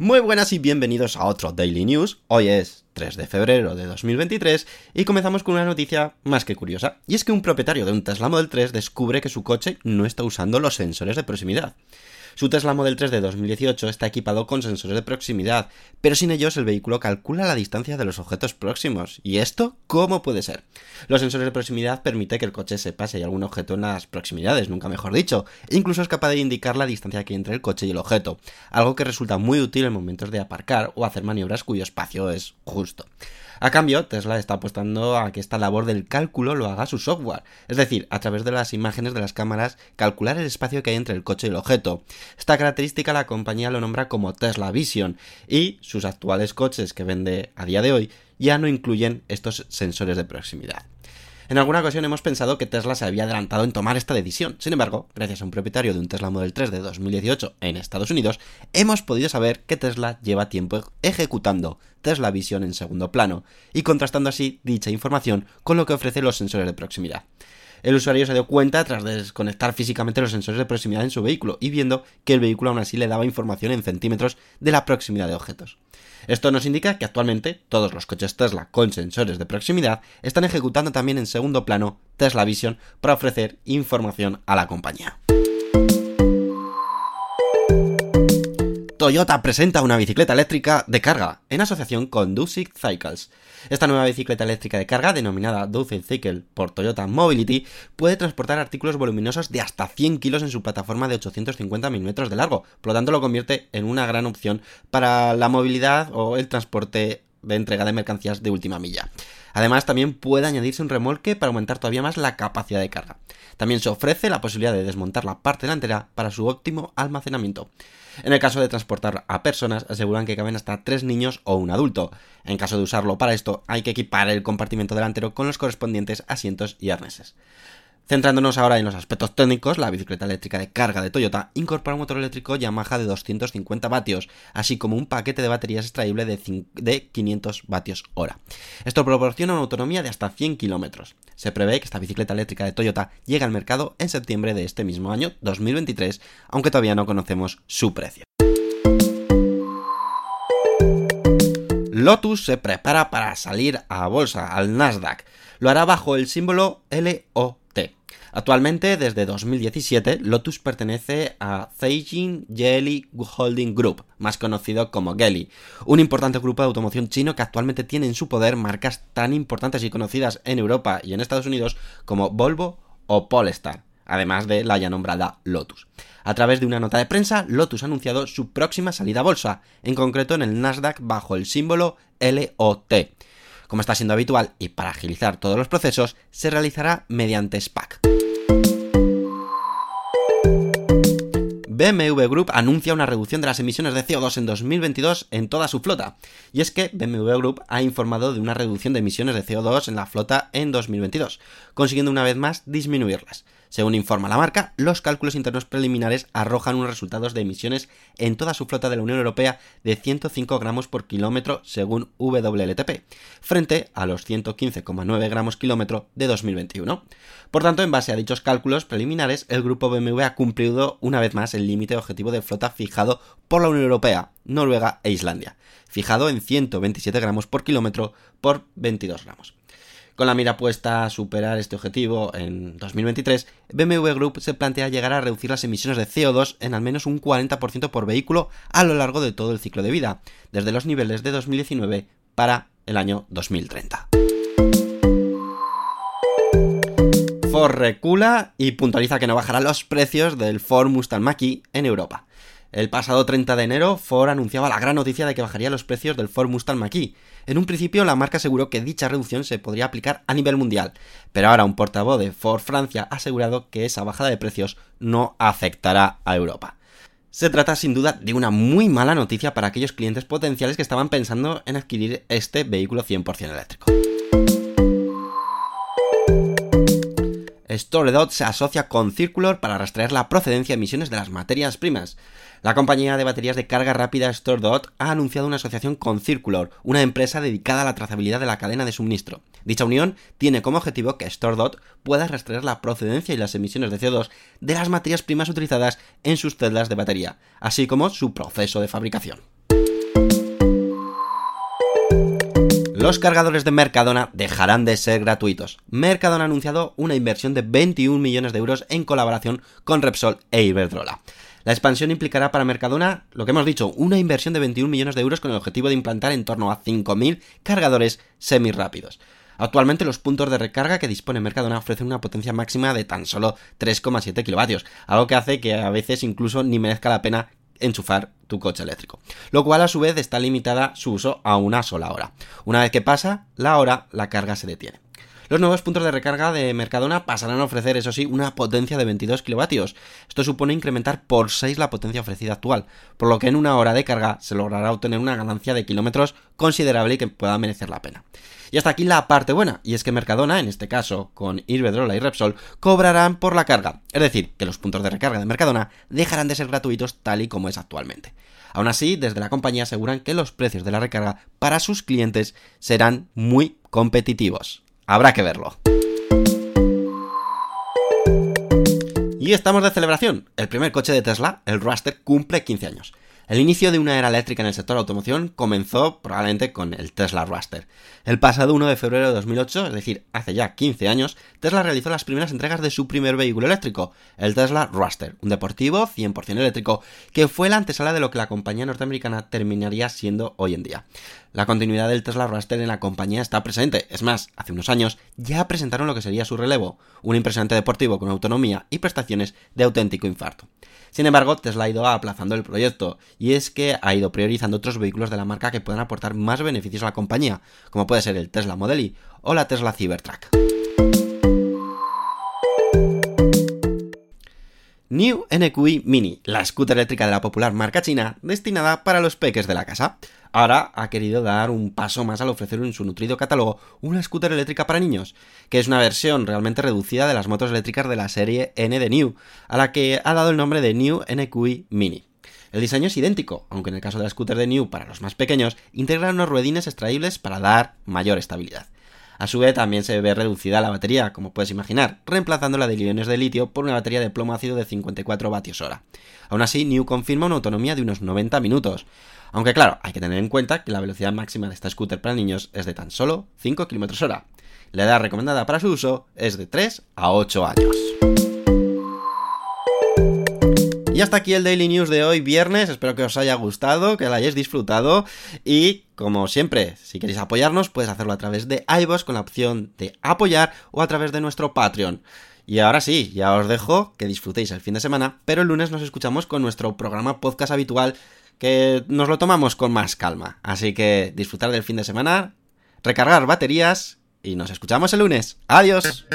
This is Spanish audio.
Muy buenas y bienvenidos a otro Daily News. Hoy es 3 de febrero de 2023 y comenzamos con una noticia más que curiosa. Y es que un propietario de un Tesla Model 3 descubre que su coche no está usando los sensores de proximidad. Su Tesla Model 3 de 2018 está equipado con sensores de proximidad, pero sin ellos el vehículo calcula la distancia de los objetos próximos. ¿Y esto cómo puede ser? Los sensores de proximidad permiten que el coche sepa si hay algún objeto en las proximidades, nunca mejor dicho, e incluso es capaz de indicar la distancia que hay entre el coche y el objeto, algo que resulta muy útil en momentos de aparcar o hacer maniobras cuyo espacio es justo. A cambio, Tesla está apostando a que esta labor del cálculo lo haga su software, es decir, a través de las imágenes de las cámaras, calcular el espacio que hay entre el coche y el objeto. Esta característica la compañía lo nombra como Tesla Vision y sus actuales coches que vende a día de hoy ya no incluyen estos sensores de proximidad. En alguna ocasión hemos pensado que Tesla se había adelantado en tomar esta decisión. Sin embargo, gracias a un propietario de un Tesla Model 3 de 2018 en Estados Unidos, hemos podido saber que Tesla lleva tiempo ejecutando Tesla Vision en segundo plano y contrastando así dicha información con lo que ofrecen los sensores de proximidad. El usuario se dio cuenta tras desconectar físicamente los sensores de proximidad en su vehículo y viendo que el vehículo aún así le daba información en centímetros de la proximidad de objetos. Esto nos indica que actualmente todos los coches Tesla con sensores de proximidad están ejecutando también en segundo plano Tesla Vision para ofrecer información a la compañía. Toyota presenta una bicicleta eléctrica de carga en asociación con Dusik Cycles. Esta nueva bicicleta eléctrica de carga, denominada Dusik Cycle por Toyota Mobility, puede transportar artículos voluminosos de hasta 100 kilos en su plataforma de 850 milímetros de largo, por lo tanto lo convierte en una gran opción para la movilidad o el transporte de entrega de mercancías de última milla. Además, también puede añadirse un remolque para aumentar todavía más la capacidad de carga. También se ofrece la posibilidad de desmontar la parte delantera para su óptimo almacenamiento. En el caso de transportar a personas, aseguran que caben hasta tres niños o un adulto. En caso de usarlo para esto, hay que equipar el compartimento delantero con los correspondientes asientos y arneses. Centrándonos ahora en los aspectos técnicos, la bicicleta eléctrica de carga de Toyota incorpora un motor eléctrico Yamaha de 250 vatios, así como un paquete de baterías extraíble de, 500 vatios hora. Esto proporciona una autonomía de hasta 100 kilómetros. Se prevé que esta bicicleta eléctrica de Toyota llegue al mercado en septiembre de este mismo año, 2023, aunque todavía no conocemos su precio. Lotus se prepara para salir a bolsa, al Nasdaq. Lo hará bajo el símbolo LOT Actualmente, desde 2017, Lotus pertenece a Zeijin Geely Holding Group, más conocido como Geely, un importante grupo de automoción chino que actualmente tiene en su poder marcas tan importantes y conocidas en Europa y en Estados Unidos como Volvo o Polestar, además de la ya nombrada Lotus. A través de una nota de prensa, Lotus ha anunciado su próxima salida a bolsa, en concreto en el Nasdaq bajo el símbolo LOT. Como está siendo habitual y para agilizar todos los procesos, se realizará mediante SPAC. BMW Group anuncia una reducción de las emisiones de CO2 en 2022 en toda su flota. Y es que BMW Group ha informado de una reducción de emisiones de CO2 en la flota en 2022, consiguiendo una vez más disminuirlas. Según informa la marca, los cálculos internos preliminares arrojan unos resultados de emisiones en toda su flota de la Unión Europea de 105 gramos por kilómetro según WLTP, frente a los 115,9 gramos kilómetro de 2021. Por tanto, en base a dichos cálculos preliminares, el grupo BMW ha cumplido una vez más el límite objetivo de flota fijado por la Unión Europea, Noruega e Islandia, fijado en 127 gramos por kilómetro por 22 gramos. Con la mira puesta a superar este objetivo en 2023, BMW Group se plantea llegar a reducir las emisiones de CO2 en al menos un 40% por vehículo a lo largo de todo el ciclo de vida, desde los niveles de 2019 para el año 2030. Ford recula y puntualiza que no bajará los precios del Ford Mustang Mach-E en Europa. El pasado 30 de enero, Ford anunciaba la gran noticia de que bajaría los precios del Ford Mustang Mach-E. En un principio, la marca aseguró que dicha reducción se podría aplicar a nivel mundial, pero ahora un portavoz de Ford Francia ha asegurado que esa bajada de precios no afectará a Europa. Se trata sin duda de una muy mala noticia para aquellos clientes potenciales que estaban pensando en adquirir este vehículo 100% eléctrico. StoreDot se asocia con Circular para rastrear la procedencia y emisiones de las materias primas. La compañía de baterías de carga rápida StoreDot ha anunciado una asociación con Circular, una empresa dedicada a la trazabilidad de la cadena de suministro. Dicha unión tiene como objetivo que StoreDot pueda rastrear la procedencia y las emisiones de CO2 de las materias primas utilizadas en sus celdas de batería, así como su proceso de fabricación. Los cargadores de Mercadona dejarán de ser gratuitos. Mercadona ha anunciado una inversión de 21 millones de euros en colaboración con Repsol e Iberdrola. La expansión implicará para Mercadona, lo que hemos dicho, una inversión de 21 millones de euros con el objetivo de implantar en torno a 5.000 cargadores semirápidos. Actualmente los puntos de recarga que dispone Mercadona ofrecen una potencia máxima de tan solo 3,7 kilovatios, algo que hace que a veces incluso ni merezca la pena enchufar tu coche eléctrico, lo cual a su vez está limitada su uso a una sola hora. Una vez que pasa la hora, la carga se detiene. Los nuevos puntos de recarga de Mercadona pasarán a ofrecer, eso sí, una potencia de 22 kilovatios. Esto supone incrementar por 6 la potencia ofrecida actual, por lo que en una hora de carga se logrará obtener una ganancia de kilómetros considerable y que pueda merecer la pena. Y hasta aquí la parte buena, y es que Mercadona, en este caso con Iberdrola y Repsol, cobrarán por la carga, es decir, que los puntos de recarga de Mercadona dejarán de ser gratuitos tal y como es actualmente. Aún así, desde la compañía aseguran que los precios de la recarga para sus clientes serán muy competitivos. Habrá que verlo. Y estamos de celebración. El primer coche de Tesla, el Roadster, cumple 15 años. El inicio de una era eléctrica en el sector automoción comenzó probablemente con el Tesla Roadster. El pasado 1 de febrero de 2008, es decir, hace ya 15 años, Tesla realizó las primeras entregas de su primer vehículo eléctrico, el Tesla Roadster, un deportivo 100% eléctrico, que fue la antesala de lo que la compañía norteamericana terminaría siendo hoy en día. La continuidad del Tesla Roadster en la compañía está presente, es más, hace unos años ya presentaron lo que sería su relevo, un impresionante deportivo con autonomía y prestaciones de auténtico infarto. Sin embargo, Tesla ha ido aplazando el proyecto, y es que ha ido priorizando otros vehículos de la marca que puedan aportar más beneficios a la compañía, como puede ser el Tesla Model Y o la Tesla Cybertruck. New NQI Mini, la scooter eléctrica de la popular marca china destinada para los peques de la casa. Ahora ha querido dar un paso más al ofrecer en su nutrido catálogo una scooter eléctrica para niños, que es una versión realmente reducida de las motos eléctricas de la serie N de New, a la que ha dado el nombre de New NQI Mini. El diseño es idéntico, aunque en el caso de la scooter de New para los más pequeños, integra unos ruedines extraíbles para dar mayor estabilidad. A su vez también se ve reducida la batería, como puedes imaginar, reemplazando la de iones de litio por una batería de plomo ácido de 54 vatios hora. Aún así, New confirma una autonomía de unos 90 minutos. Aunque claro, hay que tener en cuenta que la velocidad máxima de esta scooter para niños es de tan solo 5 km hora. La edad recomendada para su uso es de 3 a 8 años. Y hasta aquí el Daily News de hoy, viernes. Espero que os haya gustado, que lo hayáis disfrutado. Y como siempre, si queréis apoyarnos, puedes hacerlo a través de iVoox con la opción de apoyar o a través de nuestro Patreon. Y ahora sí, ya os dejo que disfrutéis el fin de semana, pero el lunes nos escuchamos con nuestro programa podcast habitual que nos lo tomamos con más calma. Así que disfrutar del fin de semana, recargar baterías y nos escuchamos el lunes. Adiós.